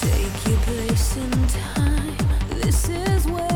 Take your place in time. This is where